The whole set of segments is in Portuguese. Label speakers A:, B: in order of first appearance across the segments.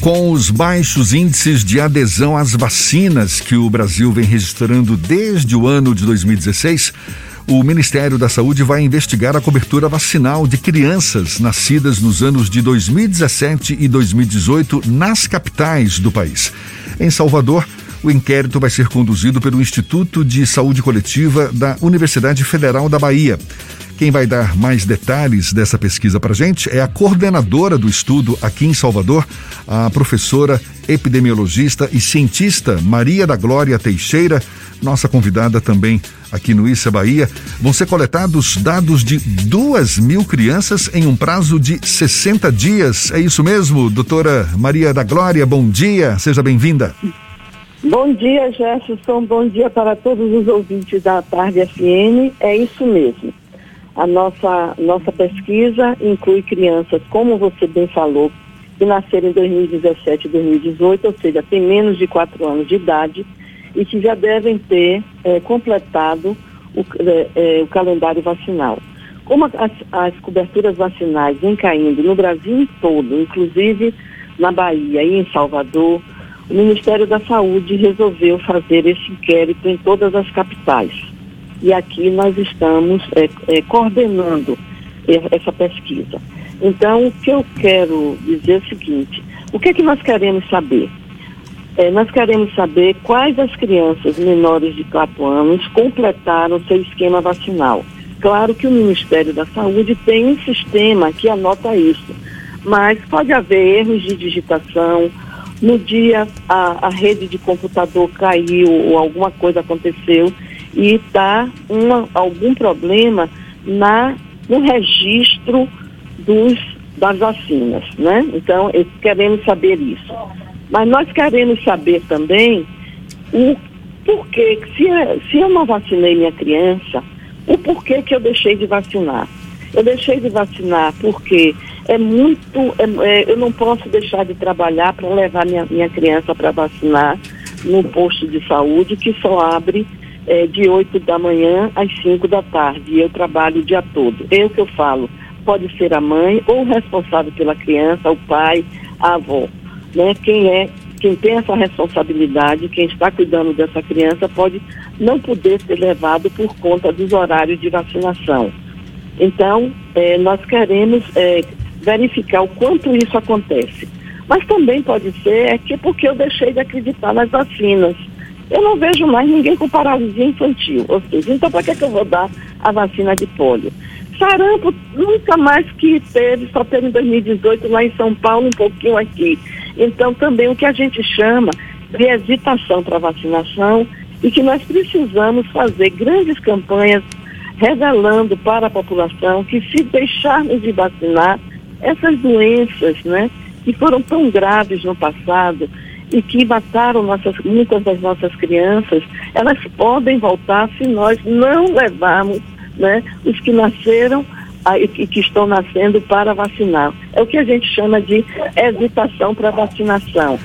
A: Com os baixos índices de adesão às vacinas que o Brasil vem registrando desde o ano de 2016, o Ministério da Saúde vai investigar a cobertura vacinal de crianças nascidas nos anos de 2017 e 2018 nas capitais do país. Em Salvador, o inquérito vai ser conduzido pelo Instituto de Saúde Coletiva da Universidade Federal da Bahia. Quem vai dar mais detalhes dessa pesquisa para a gente é a coordenadora do estudo aqui em Salvador, a professora epidemiologista e cientista Maria da Glória Teixeira, nossa convidada também aqui no Issa Bahia. Vão ser coletados dados de duas mil crianças em um prazo de 60 dias. É isso mesmo, doutora Maria da Glória? Bom dia, seja bem-vinda.
B: Bom dia, Jefferson. Bom dia para todos os ouvintes da Tarde FM. É isso mesmo. A nossa, nossa pesquisa inclui crianças, como você bem falou, que nasceram em 2017 e 2018, ou seja, tem menos de 4 anos de idade e que já devem ter é, completado o, é, o, calendário vacinal. Como as, as coberturas vacinais vêm caindo no Brasil todo, inclusive na Bahia e em Salvador, o Ministério da Saúde resolveu fazer esse inquérito em todas as capitais e aqui nós estamos é, é, coordenando essa pesquisa. Então, o que eu quero dizer é o seguinte: o que é que nós queremos saber? É, nós queremos saber quais as crianças menores de 4 anos completaram seu esquema vacinal. Claro que o Ministério da Saúde tem um sistema que anota isso, mas pode haver erros de digitação. No dia a, a rede de computador caiu ou alguma coisa aconteceu e está algum problema na, no registro dos, das vacinas, né? Então, queremos saber isso. Mas nós queremos saber também o porquê, se, se eu não vacinei minha criança, o porquê que eu deixei de vacinar. Eu deixei de vacinar porque é muito, é, é, eu não posso deixar de trabalhar para levar minha, minha criança para vacinar no posto de saúde que só abre é, de 8 da manhã às 5 da tarde. E eu trabalho o dia todo. É o que eu falo. Pode ser a mãe ou o responsável pela criança, o pai, a avó. Né? Quem é, quem tem essa responsabilidade, quem está cuidando dessa criança, pode não poder ser levado por conta dos horários de vacinação. Então, é, nós queremos é, verificar o quanto isso acontece. Mas também pode ser é que porque eu deixei de acreditar nas vacinas eu não vejo mais ninguém com paralisia infantil. Ou seja, então para que, que eu vou dar a vacina de polio? Sarampo nunca mais que teve, só teve em 2018 lá em São Paulo, um pouquinho aqui. Então também o que a gente chama de hesitação para vacinação e que nós precisamos fazer grandes campanhas revelando para a população que se deixarmos de vacinar, essas doenças, né, que foram tão graves no passado, e que mataram nossas, muitas das nossas crianças, elas podem voltar se nós não levarmos né, os que nasceram e que estão nascendo para vacinar. É o que a gente chama de hesitação para vacinação.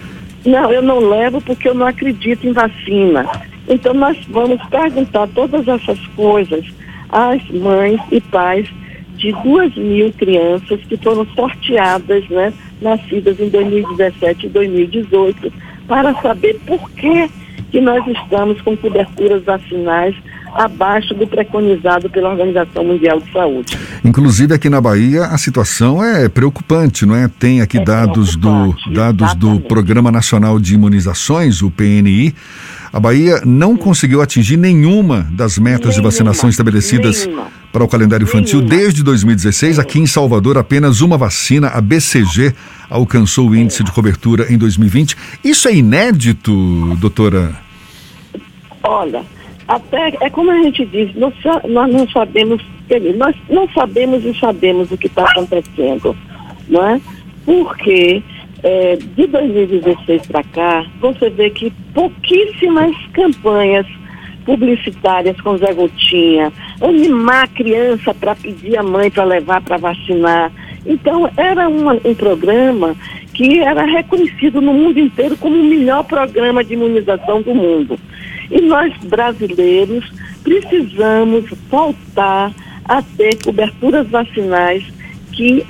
B: Não, eu não levo porque eu não acredito em vacina. Então nós vamos perguntar todas essas coisas às mães e pais de duas mil crianças que foram sorteadas, né, nascidas em 2017 e 2018, para saber por que, que nós estamos com coberturas vacinais abaixo do preconizado pela Organização Mundial de Saúde.
A: Inclusive aqui na Bahia a situação é preocupante, não é? Tem aqui é dados do dados do Programa Nacional de Imunizações, o PNI. A Bahia não conseguiu atingir nenhuma das metas nenhuma, de vacinação estabelecidas nenhuma, para o calendário infantil nenhuma. desde 2016. Aqui em Salvador, apenas uma vacina, a BCG, alcançou o índice de cobertura em 2020. Isso é inédito, doutora?
B: Olha, até é como a gente diz, nós, nós não sabemos, nós não sabemos e sabemos o que está acontecendo, não é? Porque é, de 2016 para cá, você vê que pouquíssimas campanhas publicitárias com Zé Gotinha, animar a criança para pedir a mãe para levar para vacinar. Então, era uma, um programa que era reconhecido no mundo inteiro como o melhor programa de imunização do mundo. E nós, brasileiros, precisamos voltar a ter coberturas vacinais que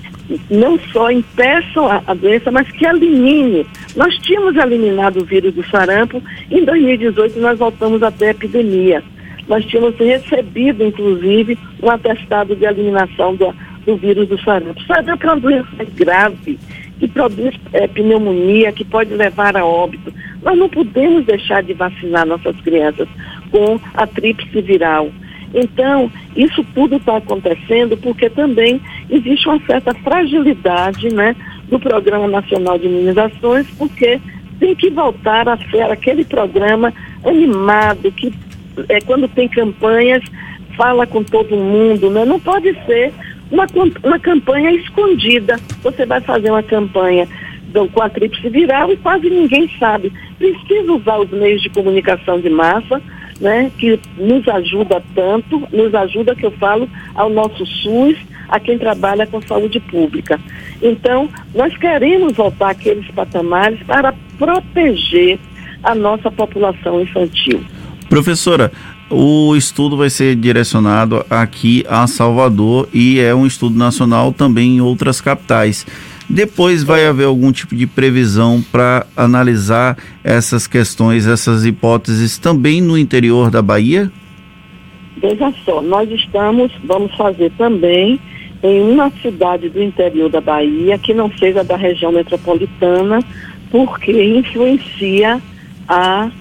B: não só impeçam a, doença, mas que elimine. Nós tínhamos eliminado o vírus do sarampo, em 2018 nós voltamos a epidemia. Nós tínhamos recebido, inclusive, um atestado de eliminação do, do vírus do sarampo. Sarampo é uma doença grave, que produz é, pneumonia, que pode levar a óbito. Nós não podemos deixar de vacinar nossas crianças com a tríplice viral. Então, isso tudo está acontecendo porque também existe uma certa fragilidade né, do Programa Nacional de Imunizações, porque tem que voltar a ser aquele programa animado, que é, quando tem campanhas, fala com todo mundo, né? não pode ser uma, uma campanha escondida. Você vai fazer uma campanha com a tríplice viral e quase ninguém sabe. Precisa usar os meios de comunicação de massa, né, que nos ajuda tanto, nos ajuda, que eu falo, ao nosso SUS, a quem trabalha com saúde pública. Então, nós queremos voltar àqueles patamares para proteger a nossa população infantil.
C: Professora, o estudo vai ser direcionado aqui a Salvador e é um estudo nacional também em outras capitais. Depois vai haver algum tipo de previsão para analisar essas questões, essas hipóteses também no interior da Bahia?
B: Veja só, nós estamos, vamos fazer também em uma cidade do interior da Bahia que não seja da região metropolitana, porque influencia a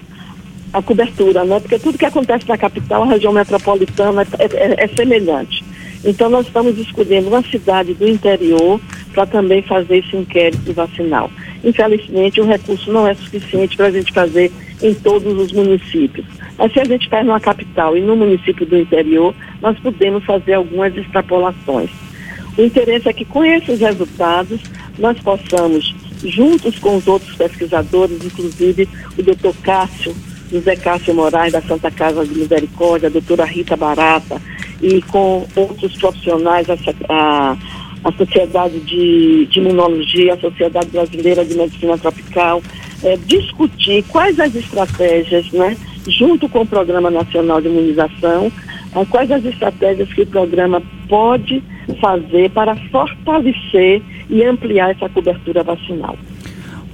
B: a cobertura, né? Porque tudo que acontece na capital, a região metropolitana é, é, é semelhante. Então nós estamos escolhendo uma cidade do interior para também fazer esse inquérito vacinal. Infelizmente o recurso não é suficiente para a gente fazer em todos os municípios. Mas se a gente faz numa capital e no município do interior, nós podemos fazer algumas extrapolações. O interesse é que com esses resultados nós possamos, juntos com os outros pesquisadores, inclusive o doutor Cássio José Cássio Moraes, da Santa Casa de Misericórdia, a doutora Rita Barata, e com outros profissionais, a, a, a Sociedade de, de, Imunologia, a Sociedade Brasileira de Medicina Tropical, é, discutir quais as estratégias, né, junto com o Programa Nacional de Imunização, é, quais as estratégias que o programa pode fazer para fortalecer e ampliar essa cobertura vacinal.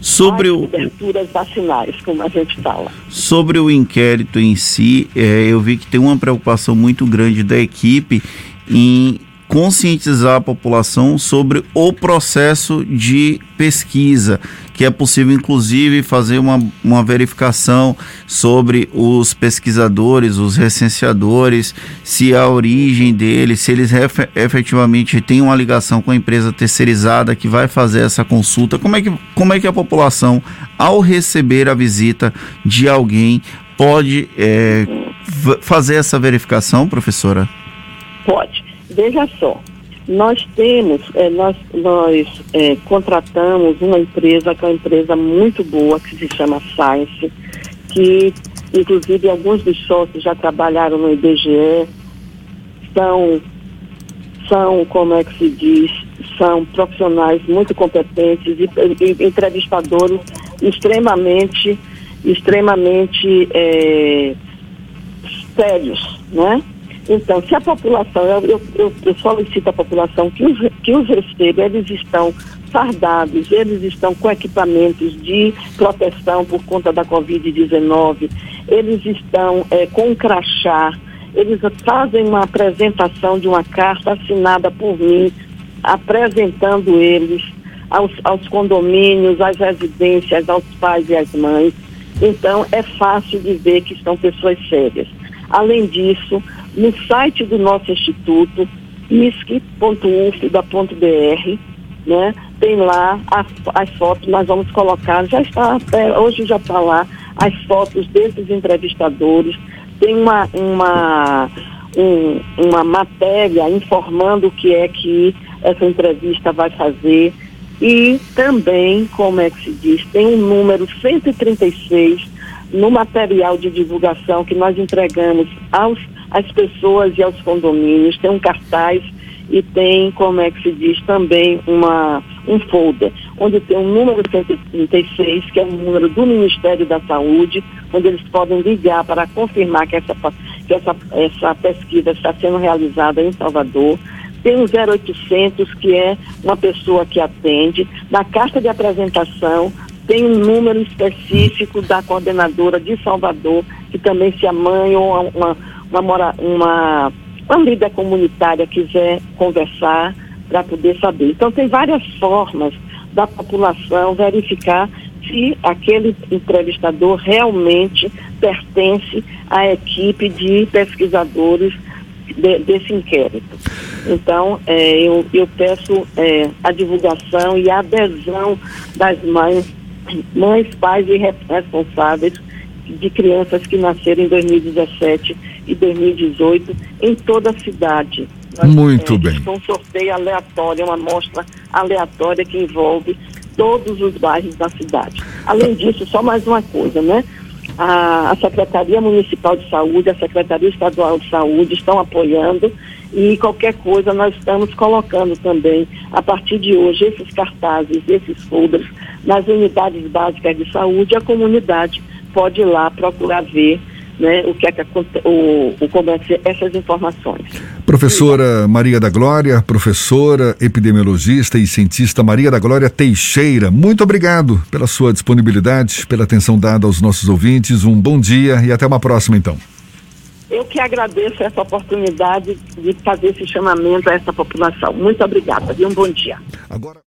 C: Sobre o
B: coberturas vacinais, como a gente fala.
C: Sobre o inquérito em si, é, eu vi que tem uma preocupação muito grande da equipe em conscientizar a população sobre o processo de pesquisa, que é possível inclusive fazer uma, uma verificação sobre os pesquisadores, os recenseadores, se a origem deles, se eles efetivamente têm uma ligação com a empresa terceirizada que vai fazer essa consulta. Como é que, como é que a população, ao receber a visita de alguém, pode é, fazer essa verificação, professora?
B: Pode. Veja só, nós temos, é, nós, nós é, contratamos uma empresa que é uma empresa muito boa, que se chama Science, que inclusive alguns dos sócios já trabalharam no IBGE, são, são, como é que se diz, são profissionais muito competentes e, e entrevistadores extremamente, extremamente é, sérios, né? Então, se a população, eu, eu, eu solicito à população que os, que os receba, eles estão fardados, eles estão com equipamentos de proteção por conta da Covid-19, eles estão é, com crachá, eles fazem uma apresentação de uma carta assinada por mim, apresentando eles aos, aos condomínios, às residências, aos pais e às mães. Então, é fácil de ver que são pessoas sérias. Além disso, no site do nosso instituto, isc.ufda.br, né? Tem lá as, as, fotos, nós vamos colocar, já está, hoje já está lá as fotos desses entrevistadores, tem uma, uma, um, uma matéria informando o que é que essa entrevista vai fazer e também, como é que se diz, tem um número 136 no material de divulgação que nós entregamos aos, às pessoas e aos condomínios, tem um cartaz e tem, como é que se diz, também uma, um folder, onde tem um número 136, que é o número do Ministério da Saúde, onde eles podem ligar para confirmar que essa, que essa, essa pesquisa está sendo realizada em Salvador. tem um 0800 que é uma pessoa que atende, na carta de apresentação tem um número específico da coordenadora de Salvador, que também se a mãe ou uma, uma, uma, uma líder comunitária quiser conversar para poder saber. Então tem várias formas da população verificar se aquele entrevistador realmente pertence à equipe de pesquisadores de, desse inquérito. Então, é, eu, eu peço é, a divulgação e a adesão das mães, mães, pais e responsáveis de crianças que nasceram em 2017 e 2018 em toda a cidade.
A: Muito é, bem.
B: Um sorteio aleatório, uma amostra aleatória que envolve todos os bairros da cidade. Além disso, só mais uma coisa, né? A, a, Secretaria Municipal de Saúde, a Secretaria Estadual de Saúde estão apoiando e qualquer coisa nós estamos colocando também, a partir de hoje, esses cartazes, esses folders nas unidades básicas de saúde, a comunidade pode ir lá procurar ver né, o que é que o, o comércio, essas informações.
A: Professora Maria da Glória, professora, epidemiologista e cientista Maria da Glória Teixeira, muito obrigado pela sua disponibilidade, pela atenção dada aos nossos ouvintes. Um bom dia e até uma próxima, então.
B: Eu que agradeço essa oportunidade de fazer esse chamamento a essa população. Muito obrigada e um bom dia. Agora...